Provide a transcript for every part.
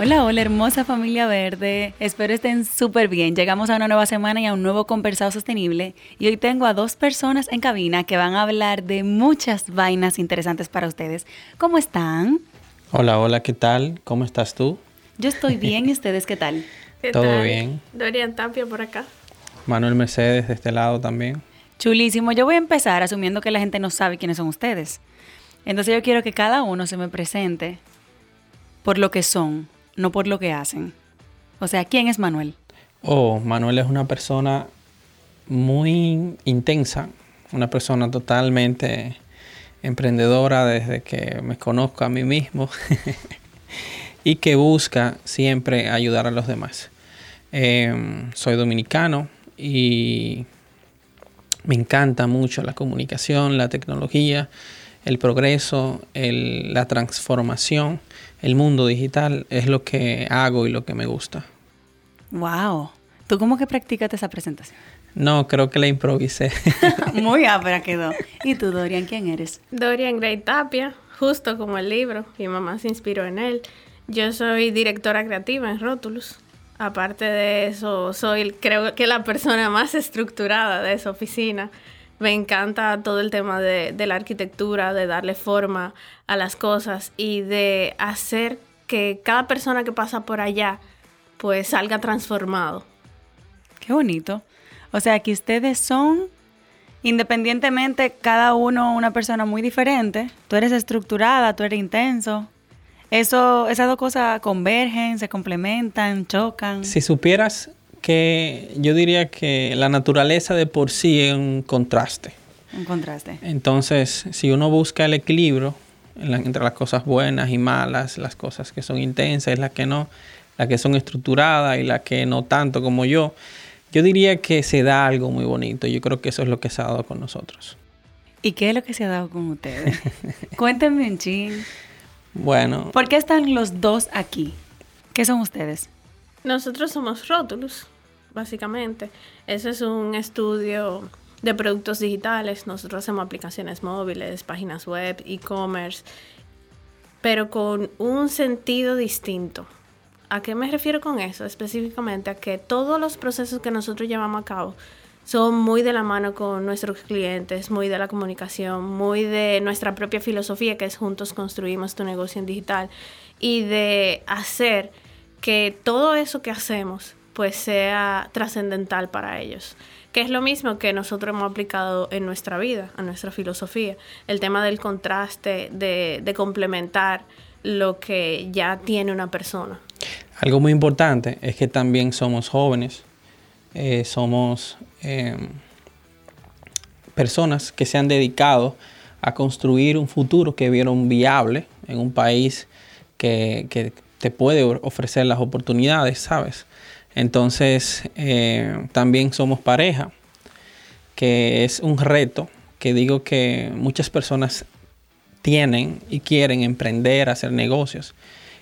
Hola, hola, hermosa familia verde. Espero estén súper bien. Llegamos a una nueva semana y a un nuevo conversado sostenible. Y hoy tengo a dos personas en cabina que van a hablar de muchas vainas interesantes para ustedes. ¿Cómo están? Hola, hola, ¿qué tal? ¿Cómo estás tú? Yo estoy bien y ustedes qué tal? Todo bien. Dorian Tapia por acá. Manuel Mercedes de este lado también. Chulísimo. Yo voy a empezar asumiendo que la gente no sabe quiénes son ustedes. Entonces yo quiero que cada uno se me presente por lo que son, no por lo que hacen. O sea, ¿quién es Manuel? Oh, Manuel es una persona muy intensa, una persona totalmente emprendedora desde que me conozco a mí mismo y que busca siempre ayudar a los demás. Em, soy dominicano y me encanta mucho la comunicación, la tecnología, el progreso, la transformación el mundo digital es lo que hago y lo que me gusta. Wow. ¿Tú cómo que practicaste esa presentación? No, creo que la improvisé. Muy ápera quedó. ¿Y tú, Dorian, quién eres? Dorian Gray Tapia, justo como el libro. Mi mamá se inspiró en él. Yo soy directora creativa en Rotulus. Aparte de eso, soy creo que la persona más estructurada de esa oficina. Me encanta todo el tema de, la arquitectura, de darle forma a las cosas y de hacer que cada persona que pasa por allá pues salga transformado. Qué bonito. O sea, que ustedes son, independientemente, cada uno una persona muy diferente. Tú eres estructurada, tú eres intenso. Eso, esas dos cosas convergen, se complementan, chocan. Si supieras que yo diría que la naturaleza de por sí es un contraste. Un contraste. Entonces, si uno busca el equilibrio entre las cosas buenas y malas, las cosas que son intensas y las que no, las que son estructuradas y las que no tanto como yo, yo diría que se da algo muy bonito. Yo creo que eso es lo que se ha dado con nosotros. ¿Y qué es lo que se ha dado con ustedes? Cuéntenme un ching. Bueno. ¿Por qué están los dos aquí? ¿Qué son ustedes? Nosotros somos Rotulus, básicamente. Ese es un estudio de productos digitales. Nosotros hacemos aplicaciones móviles, páginas web, e-commerce, pero con un sentido distinto. ¿A qué me refiero con eso? Específicamente a que todos los procesos que nosotros llevamos a cabo son muy de la mano con nuestros clientes, muy de la comunicación, muy de nuestra propia filosofía, que es juntos construimos tu negocio en digital, y de hacer que todo eso que hacemos pues sea trascendental para ellos. Que es lo mismo que nosotros hemos aplicado en nuestra vida, a nuestra filosofía. El tema del contraste, de, complementar lo que ya tiene una persona. Algo muy importante es que también somos jóvenes, eh, somos em, personas que se han dedicado a construir un futuro que vieron viable en un país que, que te puede ofrecer las oportunidades, ¿sabes? Entonces, eh, también somos pareja, que es un reto que digo que muchas personas tienen y quieren emprender, hacer negocios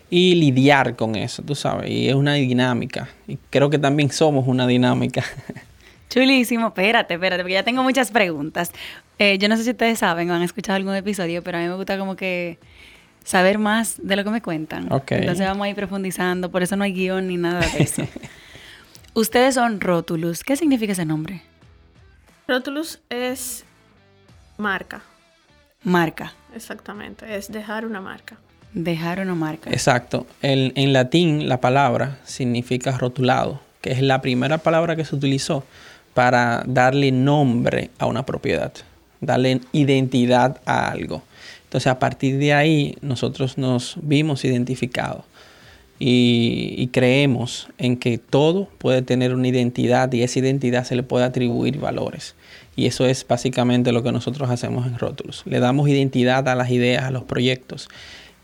y lidiar con eso, tú sabes, y es una dinámica. Y creo que también somos una dinámica. Chulísimo, espérate, espérate, porque ya tengo muchas preguntas. Eh, yo no sé si ustedes saben o han escuchado algún episodio, pero a mí me gusta como que saber más de lo que me cuentan. Entonces vamos a ir profundizando, por eso no hay guion ni nada de eso. Ustedes son Rotulus. ¿Qué significa ese nombre? Rotulus es marca. Marca. Exactamente, es dejar una marca. Dejar una marca. Exacto. en latín la palabra significa rotulado, que es la primera palabra que se utilizó para darle nombre a una propiedad, darle identidad a algo. Entonces a partir de ahí nosotros nos vimos identificados y, creemos en que todo puede tener una identidad y esa identidad se le puede atribuir valores. Y eso es básicamente lo que nosotros hacemos en Rótulos. Le damos identidad a las ideas, a los proyectos,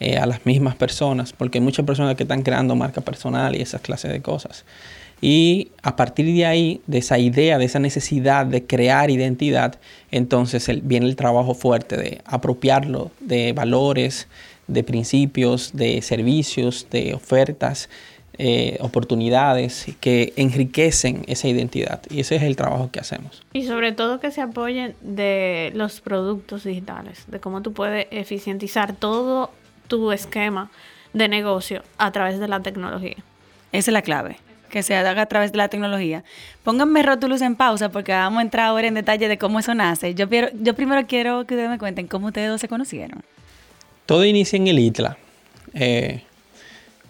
eh, a las mismas personas, porque hay muchas personas que están creando marca personal y esas clases de cosas. Y a partir de ahí, de esa idea, de esa necesidad de crear identidad, entonces viene el trabajo fuerte de apropiarlo de valores, de principios, de servicios, de ofertas, eh, oportunidades que enriquecen esa identidad. Y ese es el trabajo que hacemos. Y sobre todo que se apoyen de los productos digitales, de cómo tú puedes eficientizar todo tu esquema de negocio a través de la tecnología. Esa es la clave que se haga a través de la tecnología. Pónganme Rótulus en pausa porque vamos a entrar ahora en detalle de cómo eso nace. Yo, yo primero quiero que ustedes me cuenten cómo ustedes dos se conocieron. Todo inicia en el ITLA. Eh,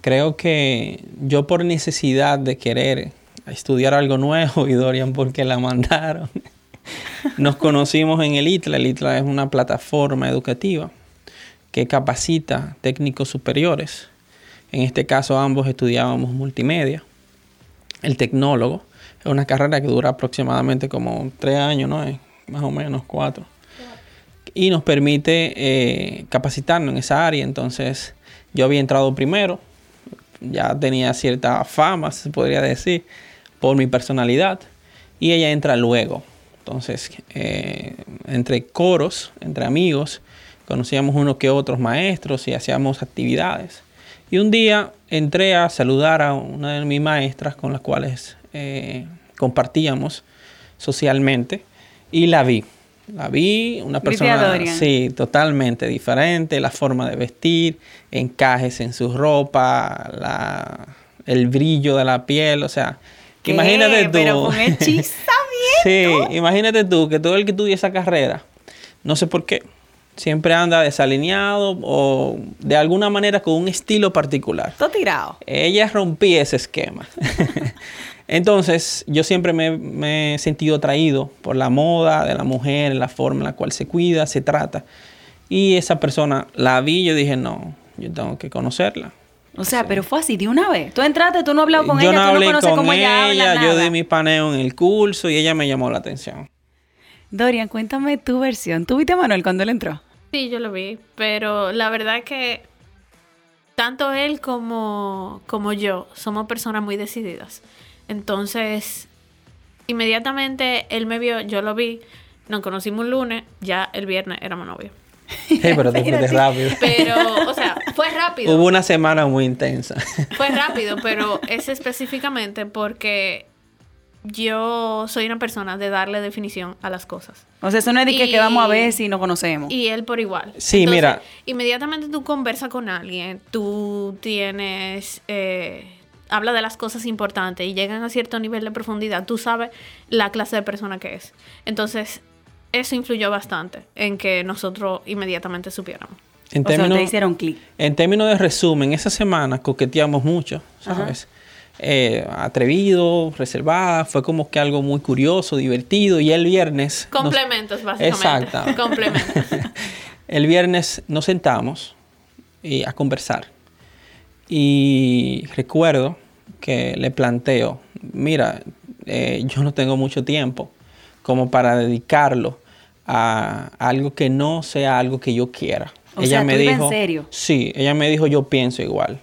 creo que yo por necesidad de querer estudiar algo nuevo y Dorian porque la mandaron, nos conocimos en el ITLA. El ITLA es una plataforma educativa que capacita técnicos superiores. En este caso ambos estudiábamos multimedia. El tecnólogo es una carrera que dura aproximadamente como tres años, ¿no? Más o menos cuatro y nos permite eh, capacitarnos en esa área. Entonces, yo había entrado primero, ya tenía cierta fama, se podría decir, por mi personalidad, y ella entra luego. Entonces, eh, entre coros, entre amigos, conocíamos unos que otros maestros y hacíamos actividades. Y un día entré a saludar a una de mis maestras con las cuales eh, compartíamos socialmente y la vi. La vi, una persona sí, totalmente diferente, la forma de vestir, encajes en su ropa, la, el brillo de la piel, o sea, imagínate tú. Pero con Sí, imagínate tú que todo el que estudia esa carrera, no sé por qué, siempre anda desalineado o de alguna manera con un estilo particular. Todo tirado. Ella rompía ese esquema. Entonces, yo siempre me, he sentido atraído por la moda de la mujer, la forma en la cual se cuida, se trata. Y esa persona la vi y yo dije, no, yo tengo que conocerla. O sea, pero fue así de una vez. Tú entraste, tú no hablabas con ella, tú no conoces con cómo ella, habla, Yo di mi paneo en el curso y ella me llamó la atención. Dorian, cuéntame tu versión. ¿Tú viste a Manuel cuando él entró? Sí, yo lo vi, pero la verdad es que tanto él como, como yo somos personas muy decididas. Entonces, inmediatamente él me vio, yo lo vi, nos conocimos un lunes, ya el viernes éramos novios. pero te rápido. Pero, o sea, fue rápido. Hubo una semana muy intensa. Fue rápido, pero es específicamente porque yo soy una persona de darle definición a las cosas. O sea, eso no es de que, vamos a ver si nos conocemos. Y él por igual. Sí, mira. Inmediatamente tú conversas con alguien, tú tienes eh, habla de las cosas importantes y llegan a cierto nivel de profundidad, tú sabes la clase de persona que es. Entonces, eso influyó bastante en que nosotros inmediatamente supiéramos. En términos, hicieron clic. En términos de resumen, esa semana coqueteamos mucho, ¿sabes? Eh, atrevido, reservada, fue como que algo muy curioso, divertido y el viernes... Complementos, básicamente. Exacto. Complementos. el viernes nos sentamos y a conversar. Y recuerdo que le planteo, mira, eh, yo no tengo mucho tiempo como para dedicarlo a algo que no sea algo que yo quiera. ella sea, me dijo, en serio? Sí, ella me dijo, yo pienso igual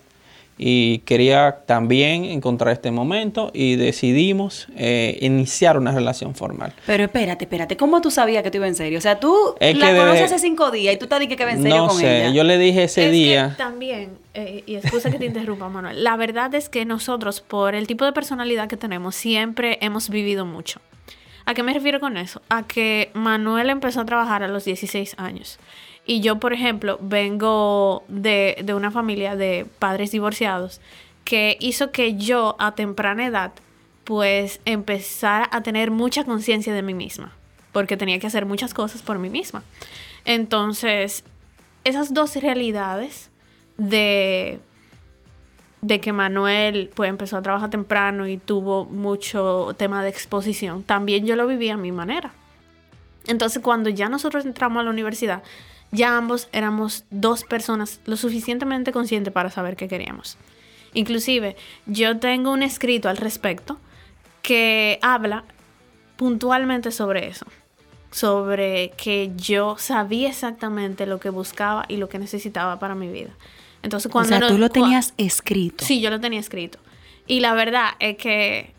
y quería también encontrar este momento y decidimos eh, iniciar una relación formal. Pero espérate, espérate, ¿cómo tú sabías que te iba en serio? O sea, tú la conoces hace cinco días y tú te dijiste que iba en serio no sé, yo le dije ese día... también, eh, y excusa que te interrumpa, Manuel, la verdad es que nosotros, por el tipo de personalidad que tenemos, siempre hemos vivido mucho. ¿A qué me refiero con eso? A que Manuel empezó a trabajar a los 16 años. Y yo, por ejemplo, vengo de, una familia de padres divorciados que hizo que yo a temprana edad pues empezara a tener mucha conciencia de mí misma, porque tenía que hacer muchas cosas por mí misma. Entonces, esas dos realidades de de que Manuel pues empezó a trabajar temprano y tuvo mucho tema de exposición, también yo lo viví a mi manera. Entonces cuando ya nosotros entramos a la universidad, ya ambos éramos dos personas lo suficientemente conscientes para saber qué queríamos. Inclusive yo tengo un escrito al respecto que habla puntualmente sobre eso, sobre que yo sabía exactamente lo que buscaba y lo que necesitaba para mi vida. Entonces, cuando o sea, tú lo tenías escrito. Sí, yo lo tenía escrito. Y la verdad es que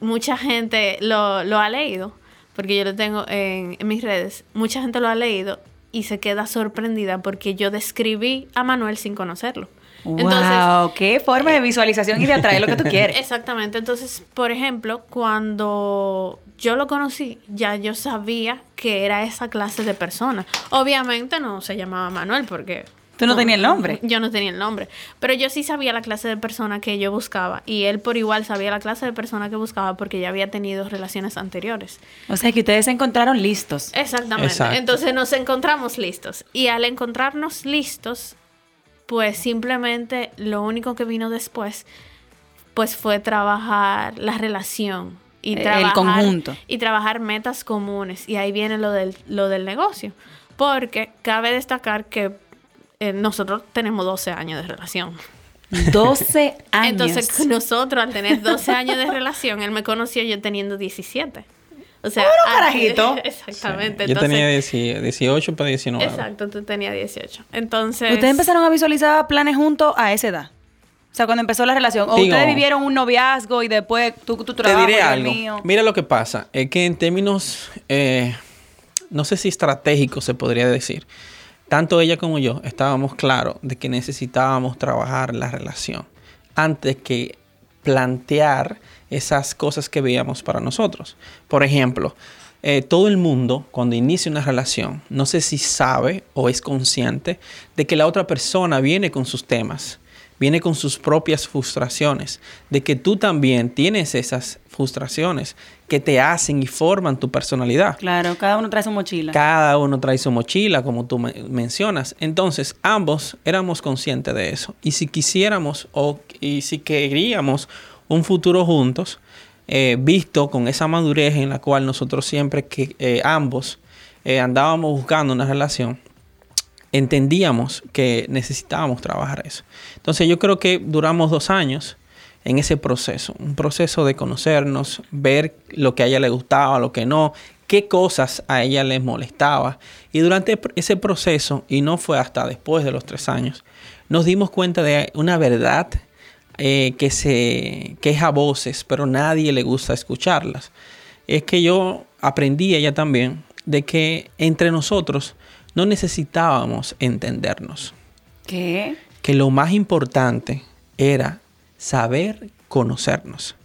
mucha gente lo, ha leído, porque yo lo tengo en, mis redes, mucha gente lo ha leído y se queda sorprendida porque yo describí a Manuel sin conocerlo. wow, qué forma de visualización y de atraer lo que tú quieres. Exactamente. Entonces, por ejemplo, cuando yo lo conocí, ya yo sabía que era esa clase de persona. Obviamente no se llamaba Manuel porque Tú no, tenías el nombre. Yo no tenía el nombre. Pero yo sí sabía la clase de persona que yo buscaba. Y él por igual sabía la clase de persona que buscaba porque ya había tenido relaciones anteriores. O sea que ustedes se encontraron listos. Exactamente. Entonces nos encontramos listos. Y al encontrarnos listos, pues simplemente lo único que vino después, pues fue trabajar la relación. Y trabajar, el conjunto. Y trabajar metas comunes. Y ahí viene lo del, lo del negocio. Porque cabe destacar que eh, nosotros tenemos 12 años de relación. 12 años. Entonces, nosotros al tener 12 años de relación, él me conoció yo teniendo 17. O sea, carajito. Exactamente. yo tenía 18 para 19. Exacto, tú tenías 18. Entonces. ¿Ustedes empezaron a visualizar planes juntos a esa edad? O sea, cuando empezó la relación. ¿O ustedes vivieron un noviazgo y después tú, tú Te diré algo. Mira lo que pasa. Es que en términos, eh, no sé si estratégicos se podría decir tanto ella como yo estábamos claros de que necesitábamos trabajar la relación antes que plantear esas cosas que veíamos para nosotros. Por ejemplo, eh, todo el mundo cuando inicia una relación, no sé si sabe o es consciente de que la otra persona viene con sus temas, viene con sus propias frustraciones, de que tú también tienes esas frustraciones que te hacen y forman tu personalidad. Claro, cada uno trae su mochila. Cada uno trae su mochila, como tú mencionas. Entonces, ambos éramos conscientes de eso. Y si quisiéramos o y si queríamos un futuro juntos, eh, visto con esa madurez en la cual nosotros siempre que eh, ambos eh, andábamos buscando una relación, entendíamos que necesitábamos trabajar eso. Entonces yo creo que duramos dos años en ese proceso, un proceso de conocernos, ver lo que a ella le gustaba, lo que no, qué cosas a ella le molestaba. Y durante ese proceso, y no fue hasta después de los tres años, nos dimos cuenta de una verdad eh, que se queja a voces, pero nadie le gusta escucharlas. Es que yo aprendí ella también de que entre nosotros no necesitábamos entendernos. ¿Qué? Que lo más importante era saber conocernos.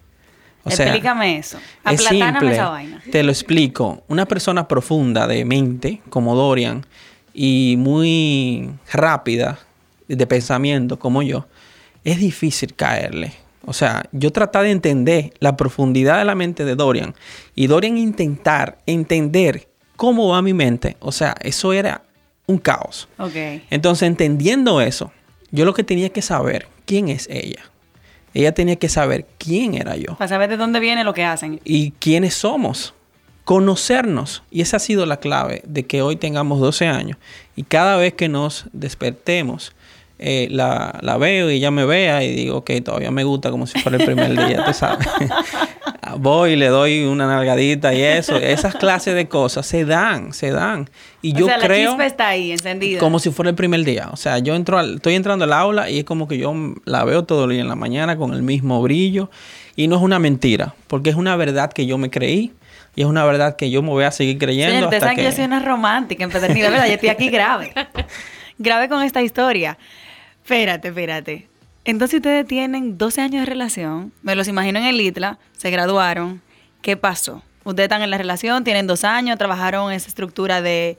O Explícame eso. Es simple, esa vaina. Te lo explico. Una persona profunda de mente, como Dorian, y muy rápida de pensamiento, como yo, es difícil caerle. O sea, yo tratar de entender la profundidad de la mente de Dorian y Dorian intentar entender cómo va mi mente. O sea, eso era un caos. Okay. Entonces, entendiendo eso, yo lo que tenía que saber, ¿quién es ella? Ella tenía que saber quién era yo. Para saber de dónde viene lo que hacen. Y quiénes somos. Conocernos. Y esa ha sido la clave de que hoy tengamos 12 años. Y cada vez que nos despertemos, eh, la, la, veo y ella me vea y digo, ok, todavía me gusta como si fuera el primer día, tú sabes. Voy y le doy una nalgadita y eso. Esas clases de cosas se dan, se dan. Y yo sea, creo... La chispa está ahí, encendida. Como si fuera el primer día. O sea, yo entro al, estoy entrando al aula y es como que yo la veo todo el día en la mañana con el mismo brillo. Y no es una mentira, porque es una verdad que yo me creí. Y es una verdad que yo me voy a seguir creyendo. hasta que... yo soy una romántica en ¿verdad? Yo estoy aquí grave. grave con esta historia. Espérate, espérate. Entonces ustedes tienen 12 años de relación, me los imagino en el ITLA, se graduaron. ¿Qué pasó? Ustedes están en la relación, tienen dos años, trabajaron esa estructura de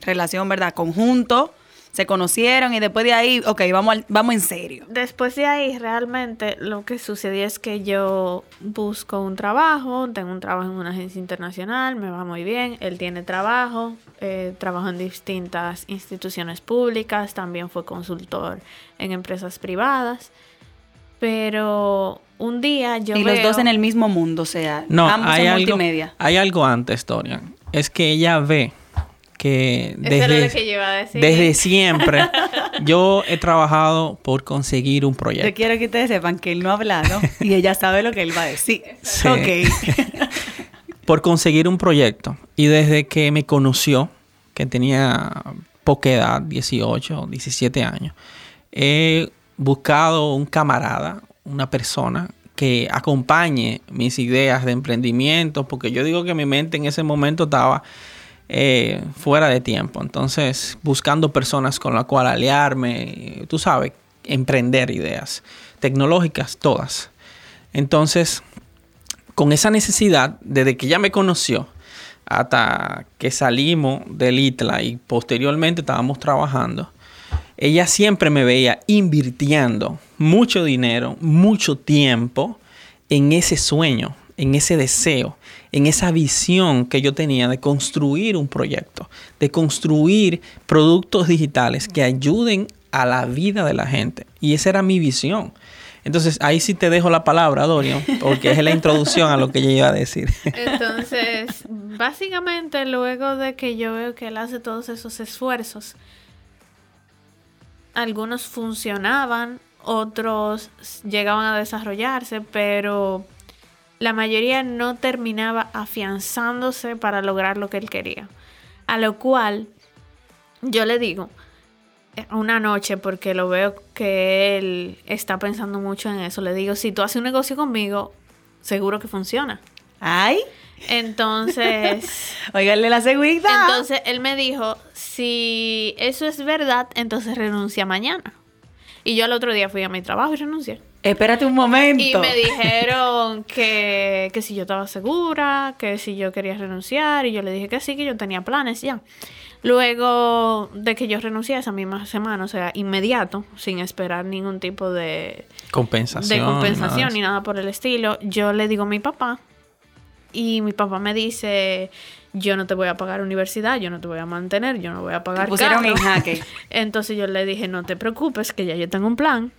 relación, ¿verdad? Conjunto se conocieron y después de ahí, ok, vamos, vamos en serio. Después de ahí, realmente lo que sucedió es que yo busco un trabajo, tengo un trabajo en una agencia internacional, me va muy bien, él tiene trabajo, eh, trabaja en distintas instituciones públicas, también fue consultor en empresas privadas. Pero un día yo y los dos en el mismo mundo, o sea, no, ambos hay en algo, multimedia. Hay algo antes, Dorian. Es que ella ve que desde, desde siempre yo he trabajado por conseguir un proyecto. Yo quiero que ustedes sepan que él no ha hablado y ella sabe lo que él va a decir. Sí. por conseguir un proyecto. Y desde que me conoció, que tenía poca edad, 18, 17 años, he buscado un camarada, una persona que acompañe mis ideas de emprendimiento, porque yo digo que mi mente en ese momento estaba eh, fuera de tiempo. Entonces, buscando personas con las cuales aliarme, tú sabes, emprender ideas tecnológicas, todas. Entonces, con esa necesidad, desde que ya me conoció hasta que salimos del ITLA y posteriormente estábamos trabajando, ella siempre me veía invirtiendo mucho dinero, mucho tiempo en ese sueño, en ese deseo, en esa visión que yo tenía de construir un proyecto, de construir productos digitales que ayuden a la vida de la gente. Y esa era mi visión. Entonces, ahí sí te dejo la palabra, Dorian, porque es la introducción a lo que yo iba a decir. Entonces, básicamente, luego de que yo veo que él hace todos esos esfuerzos, algunos funcionaban, otros llegaban a desarrollarse, pero la mayoría no terminaba afianzándose para lograr lo que él quería. A lo cual yo le digo, eh, una noche, porque lo veo que él está pensando mucho en eso, le digo, si tú haces un negocio conmigo, seguro que funciona. Ay. Entonces. Óigale la seguridad. Entonces él me dijo: si eso es verdad, entonces renuncia mañana. Y yo al otro día fui a mi trabajo y renuncié. Espérate un momento. Y me dijeron que, que si yo estaba segura, que si yo quería renunciar. Y yo le dije que sí, que yo tenía planes ya. Luego de que yo renuncié esa misma semana, o sea, inmediato, sin esperar ningún tipo de compensación, de compensación ni nada por el estilo, yo le digo a mi papá y mi papá me dice, yo no te voy a pagar universidad, yo no te voy a mantener, yo no voy a pagar pusieron en jaque. Entonces yo le dije, no te preocupes, que ya yo tengo un plan.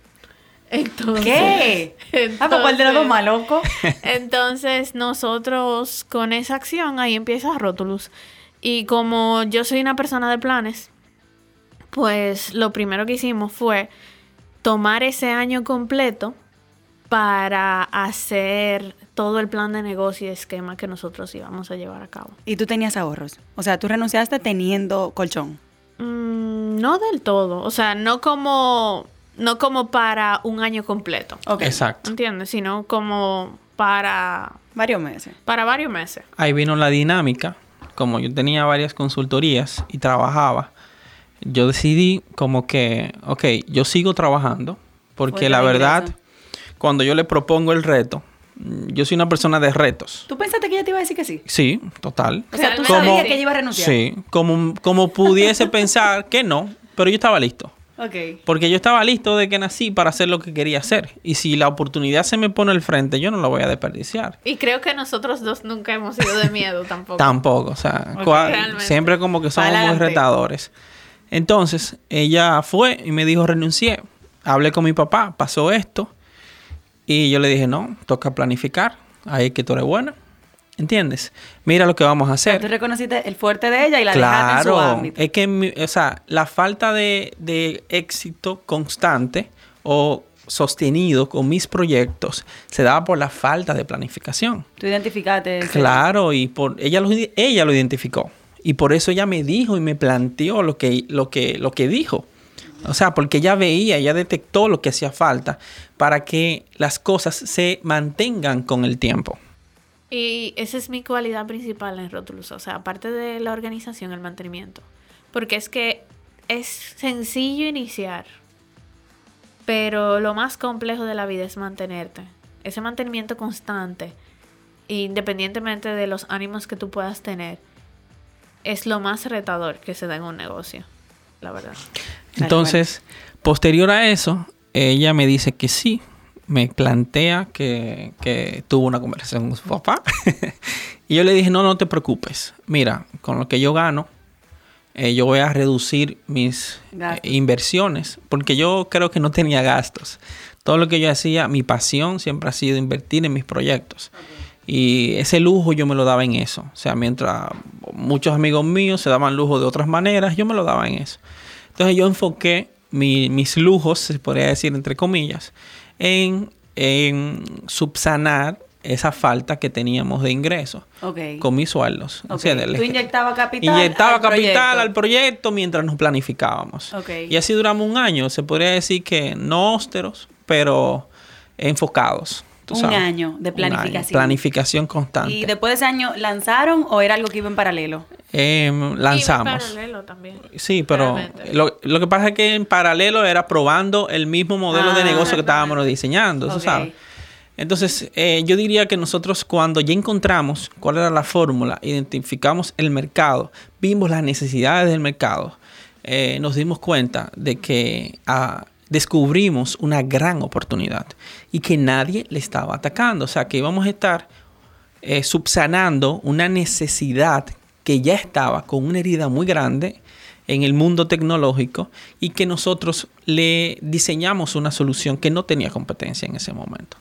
Entonces, ¿Qué? Entonces, ah, pues, ¿cuál de los dos más loco? entonces nosotros con esa acción ahí empieza Rotulus. Y como yo soy una persona de planes, pues lo primero que hicimos fue tomar ese año completo para hacer todo el plan de negocio y esquema que nosotros íbamos a llevar a cabo. ¿Y tú tenías ahorros? O sea, tú renunciaste teniendo colchón. Mm, no del todo, o sea, no como no como para un año completo. Okay. Exacto. ¿Entiendes? Sino como para varios meses. Para varios meses. Ahí vino la dinámica. Como yo tenía varias consultorías y trabajaba, yo decidí como que, ok, yo sigo trabajando porque la verdad, cuando yo le propongo el reto, yo soy una persona de retos. ¿Tú pensaste que ella te iba a decir que sí? Sí, total. O sea, tú sabías que ella iba a renunciar. Sí, como, como pudiese pensar que no, pero yo estaba listo. Porque yo estaba listo de que nací para hacer lo que quería hacer. Y si la oportunidad se me pone al frente, yo no la voy a desperdiciar. Y creo que nosotros dos nunca hemos ido de miedo tampoco. tampoco, o sea, siempre como que somos muy retadores. Entonces, ella fue y me dijo, renuncié. Hablé con mi papá, pasó esto. Y yo le dije, no, toca planificar. Ahí que tú eres buena. ¿Entiendes? Mira lo que vamos a hacer. Tú reconociste el fuerte de ella y la dejaste en su ámbito. Es que, o sea, la falta de, de éxito constante o sostenido con mis proyectos se daba por la falta de planificación. Tú identificaste. Claro, y por ella lo, ella lo identificó. Y por eso ella me dijo y me planteó lo que, lo que, lo que dijo. O sea, porque ella veía, ella detectó lo que hacía falta para que las cosas se mantengan con el tiempo. Y esa es mi cualidad principal en Rotulus, o sea, aparte de la organización, el mantenimiento. Porque es que es sencillo iniciar, pero lo más complejo de la vida es mantenerte. Ese mantenimiento constante, independientemente de los ánimos que tú puedas tener, es lo más retador que se da en un negocio, la verdad. Entonces, posterior a eso, ella me dice que sí, me plantea que, que tuvo una conversación con su papá. y yo le dije, no, no te preocupes. Mira, con lo que yo gano, eh, yo voy a reducir mis eh, inversiones, porque yo creo que no tenía gastos. Todo lo que yo hacía, mi pasión siempre ha sido invertir en mis proyectos. Y ese lujo yo me lo daba en eso. O sea, mientras muchos amigos míos se daban lujo de otras maneras, yo me lo daba en eso. Entonces yo enfoqué mis lujos, se podría decir entre comillas, en, en subsanar esa falta que teníamos de ingresos con mis sueldos. Tú inyectabas capital. Inyectaba capital al proyecto mientras nos planificábamos. Y así duramos un año. Se podría decir que no austeros, pero enfocados. Un año de planificación. planificación constante. ¿Y después de ese año lanzaron o era algo que iba en paralelo? Em, lanzamos. en paralelo también. Sí, pero lo, que pasa es que en paralelo era probando el mismo modelo de ah, negocio que estábamos diseñando, ¿sabes? Entonces, eh, yo diría que nosotros cuando ya encontramos cuál era la fórmula, identificamos el mercado, vimos las necesidades del mercado, eh, nos dimos cuenta de que ah, descubrimos una gran oportunidad y que nadie le estaba atacando. O sea, que íbamos a estar eh, subsanando una necesidad que ya estaba con una herida muy grande en el mundo tecnológico y que nosotros le diseñamos una solución que no tenía competencia en ese momento.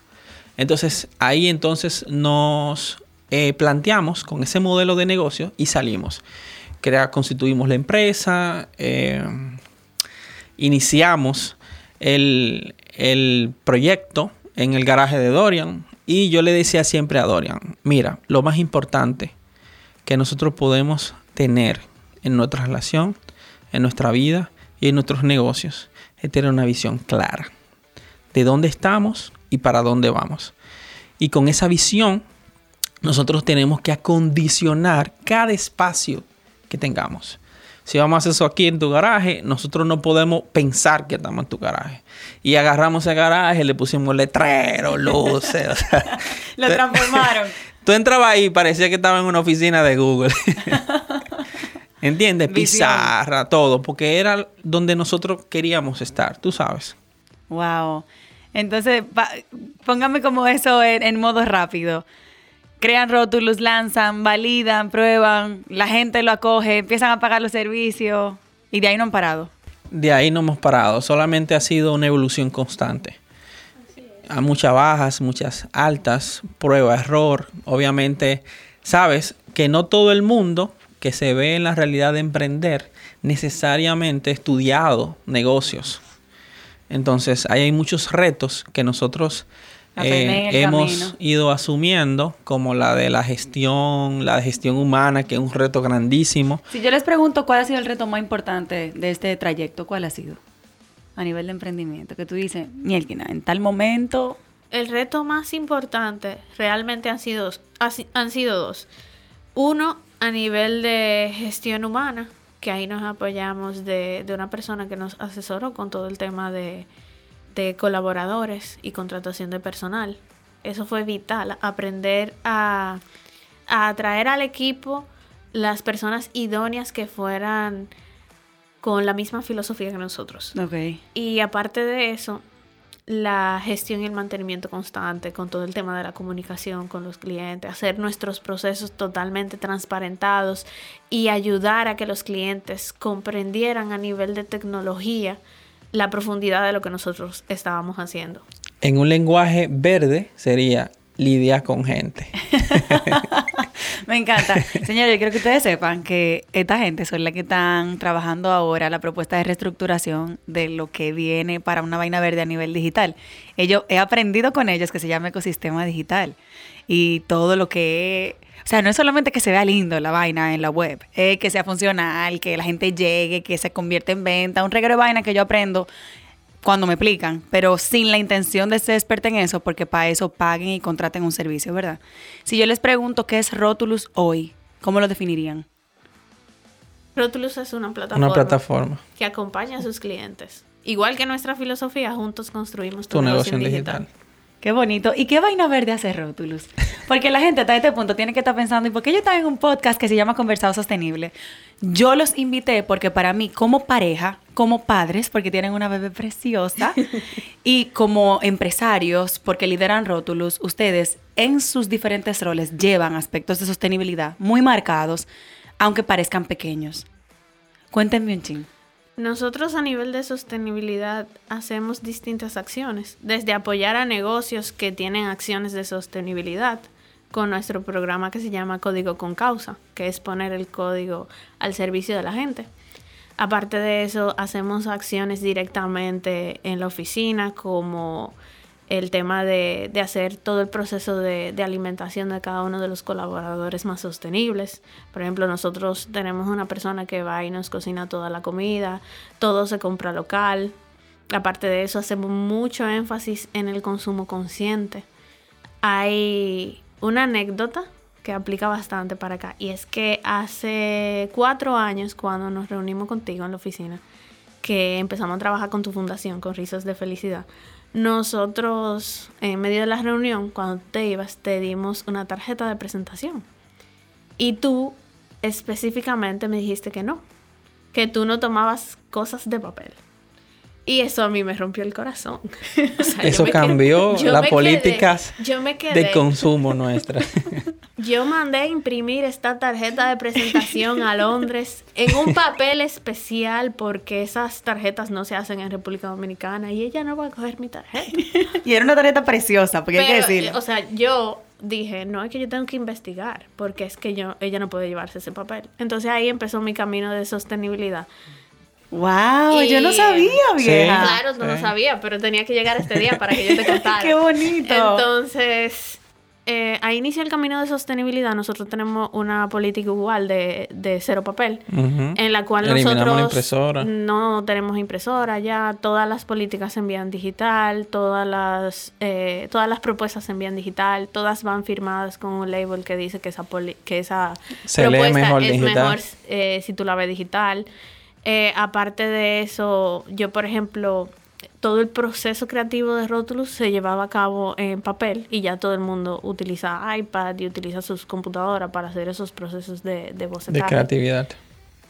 Entonces ahí entonces nos eh, planteamos con ese modelo de negocio y salimos. Constituimos la empresa, eh, iniciamos el, el proyecto en el garaje de Dorian y yo le decía siempre a Dorian, mira, lo más importante que nosotros podemos tener en nuestra relación, en nuestra vida y en nuestros negocios es tener una visión clara de dónde estamos y para dónde vamos. Y con esa visión, nosotros tenemos que acondicionar cada espacio que tengamos. Si vamos a hacer eso aquí en tu garaje, nosotros no podemos pensar que estamos en tu garaje. Y agarramos el garaje, le pusimos letrero, luces. Lo transformaron. Tú entrabas ahí y parecía que estaba en una oficina de Google. ¿Entiendes? Pizarra, todo, porque era donde nosotros queríamos estar, tú sabes. Wow. Entonces, póngame como eso en, modo rápido. Crean rótulos, lanzan, validan, prueban, la gente lo acoge, empiezan a pagar los servicios y de ahí no han parado. De ahí no hemos parado, solamente ha sido una evolución constante. Hay muchas bajas, muchas altas, prueba, error. Obviamente, sabes que no todo el mundo que se ve en la realidad de emprender necesariamente estudiado negocios. Entonces, ahí hay muchos retos que nosotros eh, hemos ido asumiendo, como la de la gestión, la gestión humana, que es un reto grandísimo. Si yo les pregunto cuál ha sido el reto más importante de este trayecto, ¿cuál ha sido? A nivel de emprendimiento, que tú dices, Mielkina, en tal momento... El reto más importante realmente han sido, han sido dos. Uno, a nivel de gestión humana, que ahí nos apoyamos de, una persona que nos asesoró con todo el tema de, colaboradores y contratación de personal. Eso fue vital, aprender a, atraer al equipo las personas idóneas que fueran con la misma filosofía que nosotros. Y aparte de eso, la gestión y el mantenimiento constante con todo el tema de la comunicación con los clientes, hacer nuestros procesos totalmente transparentados y ayudar a que los clientes comprendieran a nivel de tecnología la profundidad de lo que nosotros estábamos haciendo. En un lenguaje verde sería lidiar con gente. Me encanta. Señores, yo quiero que ustedes sepan que esta gente son las que están trabajando ahora la propuesta de reestructuración de lo que viene para una vaina verde a nivel digital. Ellos, he aprendido con ellos que se llama ecosistema digital y todo lo que... O sea, no es solamente que se vea lindo la vaina en la web, es que sea funcional, que la gente llegue, que se convierta en venta, un regalo de vaina que yo aprendo cuando me explican, pero sin la intención de ser experta en eso, porque para eso paguen y contraten un servicio, ¿verdad? Si yo les pregunto qué es Rotulus hoy, ¿cómo lo definirían? Rotulus es una plataforma, una plataforma. que acompaña a sus clientes. Igual que nuestra filosofía, juntos construimos tu, negocio, digital. Qué bonito. ¿Y qué vaina verde hace Rotulus? Porque la gente hasta este punto tiene que estar pensando, ¿y por qué yo estaba en un podcast que se llama Conversado Sostenible? Yo los invité porque para mí, como pareja, como padres, porque tienen una bebé preciosa, y como empresarios, porque lideran Rotulus, ustedes en sus diferentes roles llevan aspectos de sostenibilidad muy marcados, aunque parezcan pequeños. Cuéntenme un ching. Nosotros a nivel de sostenibilidad hacemos distintas acciones, desde apoyar a negocios que tienen acciones de sostenibilidad con nuestro programa que se llama Código con Causa, que es poner el código al servicio de la gente. Aparte de eso, hacemos acciones directamente en la oficina como el tema de, hacer todo el proceso de, alimentación de cada uno de los colaboradores más sostenibles. Por ejemplo, nosotros tenemos una persona que va y nos cocina toda la comida, todo se compra local. Aparte de eso, hacemos mucho énfasis en el consumo consciente. Hay una anécdota que aplica bastante para acá y es que hace cuatro años cuando nos reunimos contigo en la oficina, que empezamos a trabajar con tu fundación, con Rizos de Felicidad, nosotros, en medio de la reunión, cuando te ibas, te dimos una tarjeta de presentación. Y tú específicamente me dijiste que no, que tú no tomabas cosas de papel. Y eso a mí me rompió el corazón. eso cambió las políticas de consumo nuestras. Yo mandé a imprimir esta tarjeta de presentación a Londres en un papel especial porque esas tarjetas no se hacen en República Dominicana y ella no va a coger mi tarjeta. y era una tarjeta preciosa, porque hay que decirlo. O sea, yo dije, no, es que yo tengo que investigar porque es que yo, ella no puede llevarse ese papel. Entonces ahí empezó mi camino de sostenibilidad. ¡Wow! yo no sabía, vieja. claro, no lo sabía, pero tenía que llegar este día para que yo te contara. ¡Qué bonito! Entonces, eh, a inicio del camino de sostenibilidad, nosotros tenemos una política igual de, cero papel, en la cual nosotros no tenemos impresora ya, todas las políticas se envían digital, todas las, eh, todas las propuestas se envían digital, todas van firmadas con un label que dice que esa, que esa propuesta es mejor eh, si tú la ves digital. Eh, aparte de eso, yo por ejemplo todo el proceso creativo de Rotulus se llevaba a cabo en papel y ya todo el mundo utiliza iPad y utiliza sus computadoras para hacer esos procesos de, de De creatividad.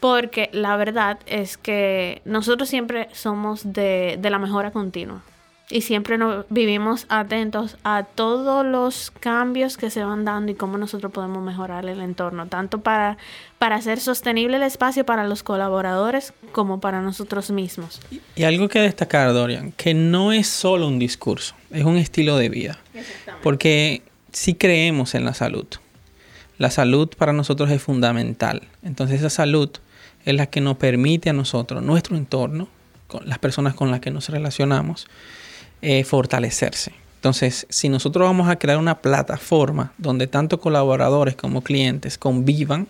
Porque la verdad es que nosotros siempre somos de, de la mejora continua y siempre nos vivimos atentos a todos los cambios que se van dando y cómo nosotros podemos mejorar el entorno, tanto para, para hacer sostenible el espacio para los colaboradores como para nosotros mismos. Y, algo que destacar, Dorian, que no es solo un discurso, es un estilo de vida. Porque si creemos en la salud. La salud para nosotros es fundamental. Entonces esa salud es la que nos permite a nosotros, nuestro entorno, con las personas con las que nos relacionamos, eh, fortalecerse. Entonces, si nosotros vamos a crear una plataforma donde tanto colaboradores como clientes convivan,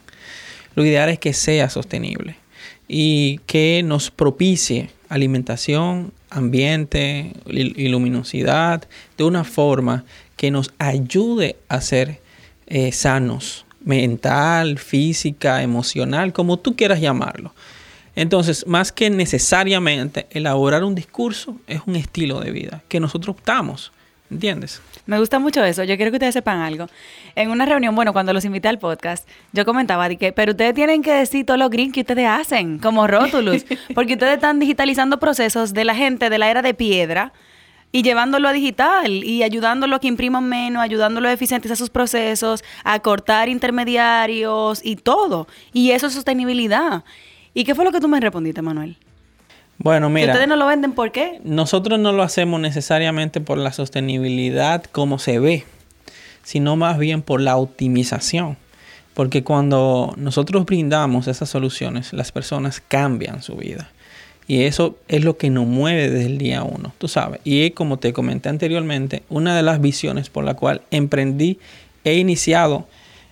lo ideal es que sea sostenible y que nos propicie alimentación, ambiente y luminosidad de una forma que nos ayude a ser eh, sanos, mental, física, emocional, como tú quieras llamarlo. Entonces, más que necesariamente elaborar un discurso, es un estilo de vida que nosotros optamos. ¿Entiendes? Me gusta mucho eso. Yo quiero que ustedes sepan algo. En una reunión, bueno, cuando los invité al podcast, yo comentaba de que, pero ustedes tienen que decir todo lo green que ustedes hacen, como Rotulus, porque ustedes están digitalizando procesos de la gente de la era de piedra y llevándolo a digital y ayudándolo a que impriman menos, ayudándolo a eficientizar sus procesos, a cortar intermediarios y todo. Y eso es sostenibilidad. ¿Y qué fue lo que tú me respondiste, Manuel? Bueno, mira. ¿Ustedes no lo venden por qué? Nosotros no lo hacemos necesariamente por la sostenibilidad como se ve, sino más bien por la optimización. Porque cuando nosotros brindamos esas soluciones, las personas cambian su vida. Y eso es lo que nos mueve desde el día uno, tú sabes. Y como te comenté anteriormente, una de las visiones por la cual emprendí, he iniciado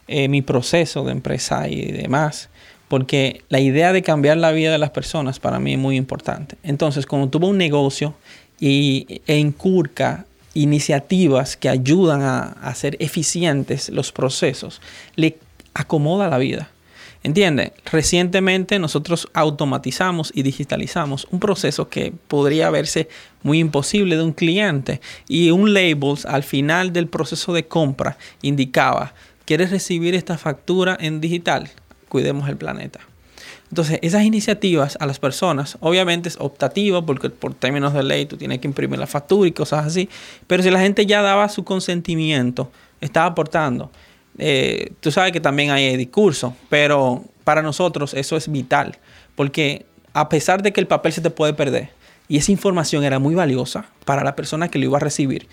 eh, mi proceso de empresa y demás, porque la idea de cambiar la vida de las personas para mí es muy importante. Entonces, cuando tuvo un negocio y, e incurca iniciativas que ayudan a, hacer eficientes los procesos, le acomoda la vida. ¿Entiende? Recientemente nosotros automatizamos y digitalizamos un proceso que podría verse muy imposible de un cliente y un label al final del proceso de compra indicaba, ¿quieres recibir esta factura en digital? Cuidemos el planeta. Entonces, esas iniciativas a las personas, obviamente es optativa porque por términos de ley tú tienes que imprimir la factura y cosas así, pero si la gente ya daba su consentimiento, estaba aportando. Eh, tú sabes que también hay discurso, pero para nosotros eso es vital, porque a pesar de que el papel se te puede perder, y esa información era muy valiosa para la persona que lo iba a recibir,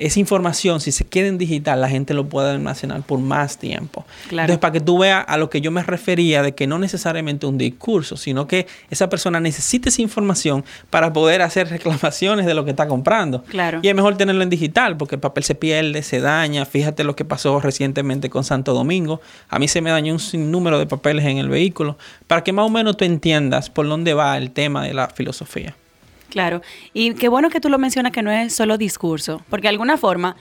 esa información, si se queda en digital, la gente lo puede almacenar por más tiempo. Entonces, para que tú veas a lo que yo me refería de que no necesariamente un discurso, sino que esa persona necesita esa información para poder hacer reclamaciones de lo que está comprando. Claro. Y es mejor tenerlo en digital porque el papel se pierde, se daña. Fíjate lo que pasó recientemente con Santo Domingo. A mí se me dañó un sinnúmero de papeles en el vehículo para que más o menos tú entiendas por dónde va el tema de la filosofía. Claro, y qué bueno que tú lo mencionas que no es solo discurso, porque de alguna forma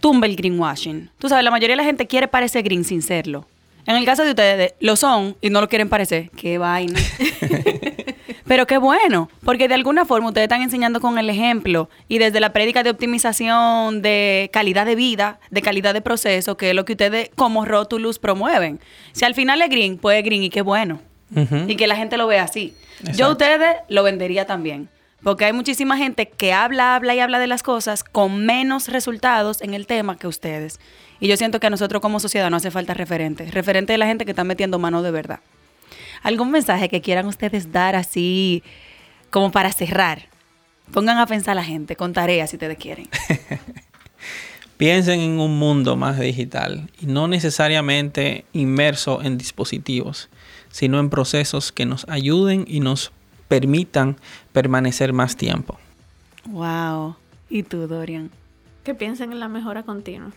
tumba el greenwashing. Tú sabes, la mayoría de la gente quiere parecer green sin serlo. En el caso de ustedes, lo son y no lo quieren parecer. Qué vaina. Pero qué bueno, porque de alguna forma ustedes están enseñando con el ejemplo y desde la prédica de optimización de calidad de vida, de calidad de proceso, que es lo que ustedes como Rotulus promueven. Si al final es green, pues es green y qué bueno. Y que la gente lo vea así. Yo a ustedes lo vendería también. Porque hay muchísima gente que habla, habla y habla de las cosas con menos resultados en el tema que ustedes. Y yo siento que a nosotros como sociedad no hace falta referente. Referente de la gente que está metiendo mano de verdad. ¿Algún mensaje que quieran ustedes dar así como para cerrar? Pongan a pensar a la gente con tareas si ustedes quieren. Piensen en un mundo más digital y no necesariamente inmerso en dispositivos sino en procesos que nos ayuden y nos permitan permanecer más tiempo. Wow. ¿Y tú, Dorian? Que piensen en la mejora continua.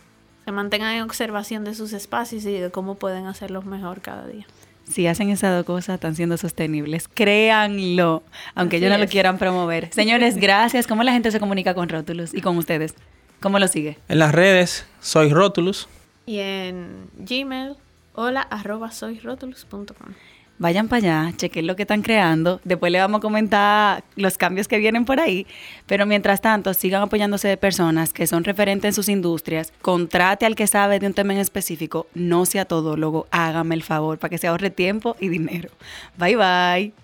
Se mantengan en observación de sus espacios y de cómo pueden hacerlos mejor cada día. Si hacen esas dos cosas, están siendo sostenibles. Créanlo, aunque ellos no lo quieran promover. Señores, gracias. ¿Cómo la gente se comunica con Rotulus y con ustedes? ¿Cómo lo sigue? En las redes, soy Rotulus. Y en Gmail, hola arroba. Vayan para allá, chequen lo que están creando. Después le vamos a comentar los cambios que vienen por ahí. Pero mientras tanto, sigan apoyándose de personas que son referentes en sus industrias. Contrate al que sabe de un tema en específico. No sea todólogo. Hágame el favor para que se ahorre tiempo y dinero. Bye bye.